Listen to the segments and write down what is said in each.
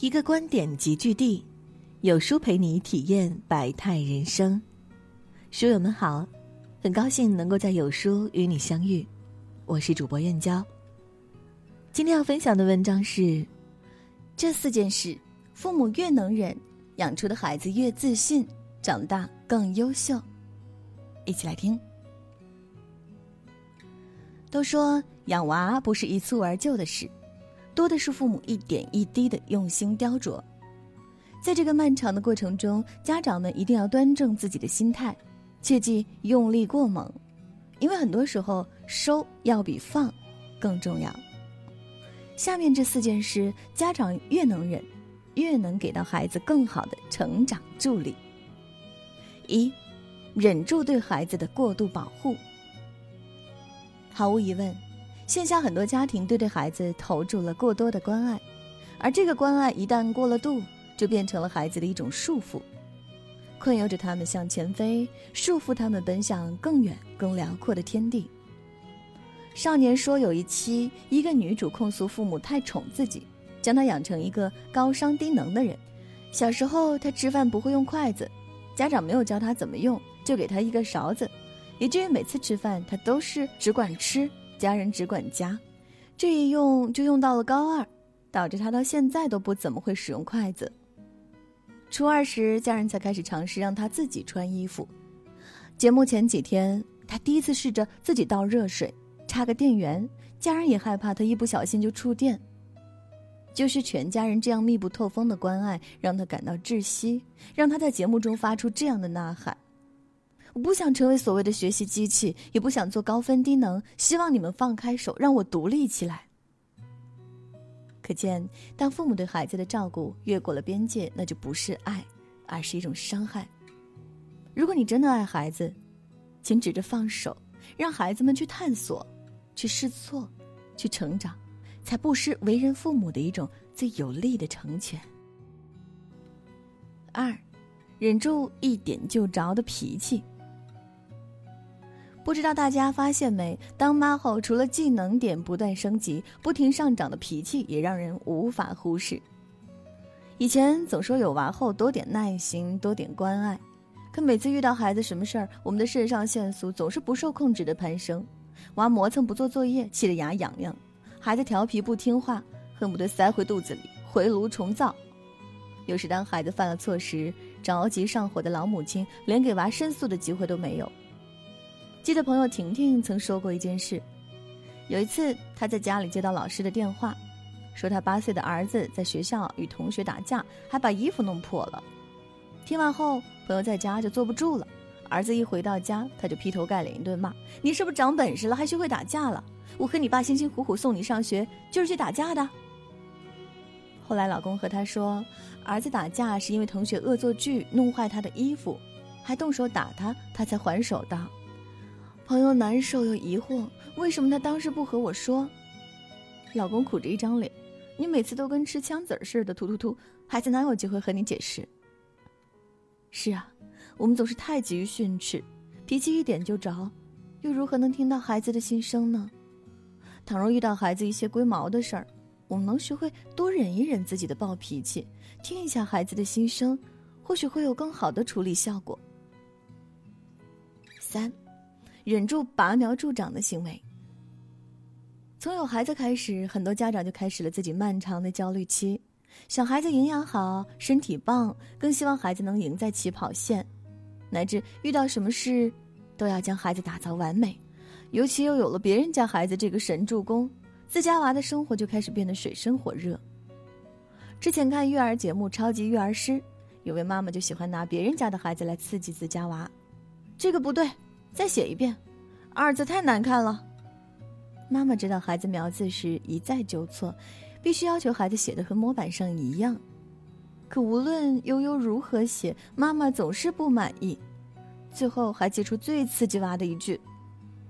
一个观点集聚地，有书陪你体验百态人生。书友们好，很高兴能够在有书与你相遇，我是主播燕娇。今天要分享的文章是：这四件事，父母越能忍，养出的孩子越自信，长大更优秀。一起来听。都说养娃不是一蹴而就的事。多的是父母一点一滴的用心雕琢，在这个漫长的过程中，家长们一定要端正自己的心态，切忌用力过猛，因为很多时候收要比放更重要。下面这四件事，家长越能忍，越能给到孩子更好的成长助力。一，忍住对孩子的过度保护。毫无疑问。线下很多家庭都对孩子投注了过多的关爱，而这个关爱一旦过了度，就变成了孩子的一种束缚，困由着他们向前飞，束缚他们奔向更远、更辽阔的天地。少年说有一期，一个女主控诉父母太宠自己，将她养成一个高商低能的人。小时候她吃饭不会用筷子，家长没有教她怎么用，就给她一个勺子，以至于每次吃饭她都是只管吃。家人只管夹，这一用就用到了高二，导致他到现在都不怎么会使用筷子。初二时，家人才开始尝试让他自己穿衣服。节目前几天，他第一次试着自己倒热水，插个电源，家人也害怕他一不小心就触电。就是全家人这样密不透风的关爱，让他感到窒息，让他在节目中发出这样的呐喊。我不想成为所谓的学习机器，也不想做高分低能。希望你们放开手，让我独立起来。可见，当父母对孩子的照顾越过了边界，那就不是爱，而是一种伤害。如果你真的爱孩子，请指着放手，让孩子们去探索、去试错、去成长，才不失为人父母的一种最有力的成全。二，忍住一点就着的脾气。不知道大家发现没？当妈后，除了技能点不断升级、不停上涨的脾气，也让人无法忽视。以前总说有娃后多点耐心、多点关爱，可每次遇到孩子什么事儿，我们的肾上腺素总是不受控制的攀升。娃磨蹭不做作业，气得牙痒痒；孩子调皮不听话，恨不得塞回肚子里回炉重造。有时当孩子犯了错时，着急上火的老母亲连给娃申诉的机会都没有。记得朋友婷婷曾说过一件事，有一次她在家里接到老师的电话，说她八岁的儿子在学校与同学打架，还把衣服弄破了。听完后，朋友在家就坐不住了。儿子一回到家，他就劈头盖脸一顿骂：“你是不是长本事了，还学会打架了？我和你爸辛辛苦苦送你上学，就是去打架的。”后来老公和他说，儿子打架是因为同学恶作剧弄坏他的衣服，还动手打他，他才还手的。朋友难受又疑惑，为什么他当时不和我说？老公苦着一张脸，你每次都跟吃枪子儿似的，突突突，孩子哪有机会和你解释？是啊，我们总是太急于训斥，脾气一点就着，又如何能听到孩子的心声呢？倘若遇到孩子一些龟毛的事儿，我们能学会多忍一忍自己的暴脾气，听一下孩子的心声，或许会有更好的处理效果。三。忍住拔苗助长的行为。从有孩子开始，很多家长就开始了自己漫长的焦虑期。小孩子营养好、身体棒，更希望孩子能赢在起跑线，乃至遇到什么事，都要将孩子打造完美。尤其又有了别人家孩子这个神助攻，自家娃的生活就开始变得水深火热。之前看育儿节目《超级育儿师》，有位妈妈就喜欢拿别人家的孩子来刺激自家娃，这个不对。再写一遍，二字太难看了。妈妈知道孩子描字时一再纠错，必须要求孩子写的和模板上一样。可无论悠悠如何写，妈妈总是不满意。最后还寄出最刺激娃的一句：“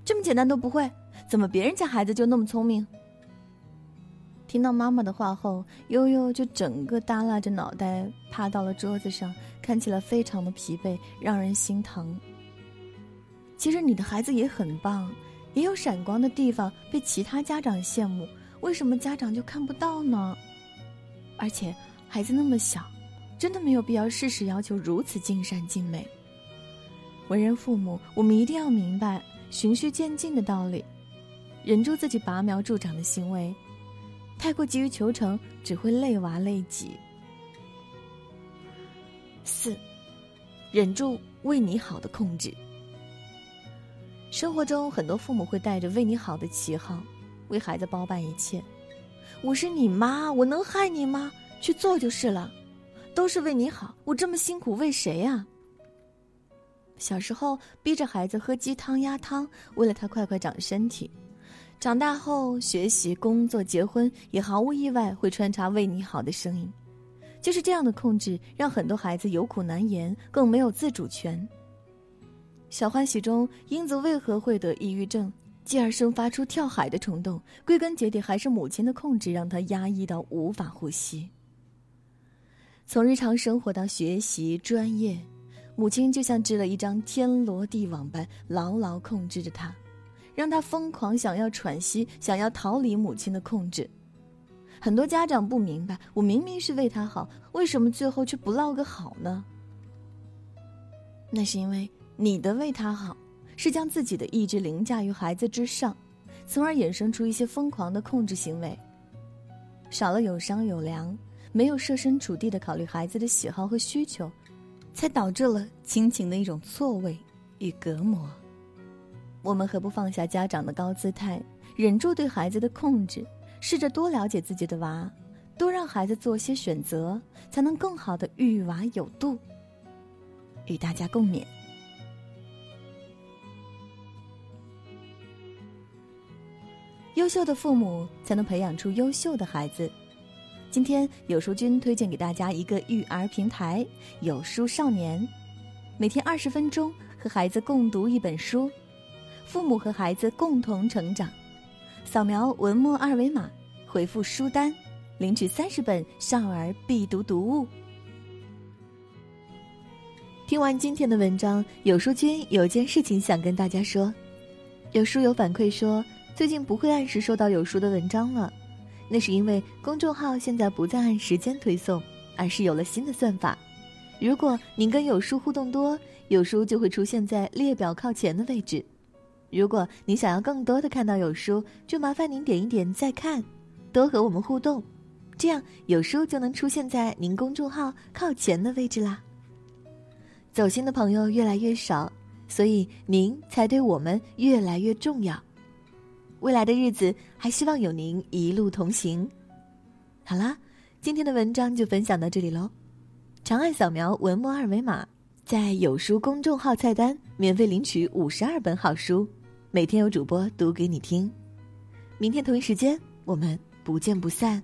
这么简单都不会，怎么别人家孩子就那么聪明？”听到妈妈的话后，悠悠就整个耷拉着脑袋趴到了桌子上，看起来非常的疲惫，让人心疼。其实你的孩子也很棒，也有闪光的地方，被其他家长羡慕。为什么家长就看不到呢？而且孩子那么小，真的没有必要事事要求如此尽善尽美。为人父母，我们一定要明白循序渐进的道理，忍住自己拔苗助长的行为，太过急于求成，只会累娃累己。四，忍住为你好的控制。生活中，很多父母会带着为你好的旗号，为孩子包办一切。我是你妈，我能害你吗？去做就是了，都是为你好。我这么辛苦，为谁呀？小时候逼着孩子喝鸡汤鸭汤，为了他快快长身体；长大后学习、工作、结婚，也毫无意外会穿插为你好的声音。就是这样的控制，让很多孩子有苦难言，更没有自主权。小欢喜中，英子为何会得抑郁症，继而生发出跳海的冲动？归根结底，还是母亲的控制让她压抑到无法呼吸。从日常生活到学习、专业，母亲就像织了一张天罗地网般牢牢控制着她，让她疯狂想要喘息，想要逃离母亲的控制。很多家长不明白，我明明是为他好，为什么最后却不落个好呢？那是因为。你的为他好，是将自己的意志凌驾于孩子之上，从而衍生出一些疯狂的控制行为。少了有商有量，没有设身处地的考虑孩子的喜好和需求，才导致了亲情的一种错位与隔膜。我们何不放下家长的高姿态，忍住对孩子的控制，试着多了解自己的娃，多让孩子做些选择，才能更好的育娃有度。与大家共勉。优秀的父母才能培养出优秀的孩子。今天有书君推荐给大家一个育儿平台——有书少年，每天二十分钟和孩子共读一本书，父母和孩子共同成长。扫描文末二维码，回复“书单”，领取三十本少儿必读读物。听完今天的文章，有书君有件事情想跟大家说。有书友反馈说。最近不会按时收到有书的文章了，那是因为公众号现在不再按时间推送，而是有了新的算法。如果您跟有书互动多，有书就会出现在列表靠前的位置。如果您想要更多的看到有书，就麻烦您点一点再看，多和我们互动，这样有书就能出现在您公众号靠前的位置啦。走心的朋友越来越少，所以您才对我们越来越重要。未来的日子，还希望有您一路同行。好啦，今天的文章就分享到这里喽。长按扫描文末二维码，在有书公众号菜单免费领取五十二本好书，每天有主播读给你听。明天同一时间，我们不见不散。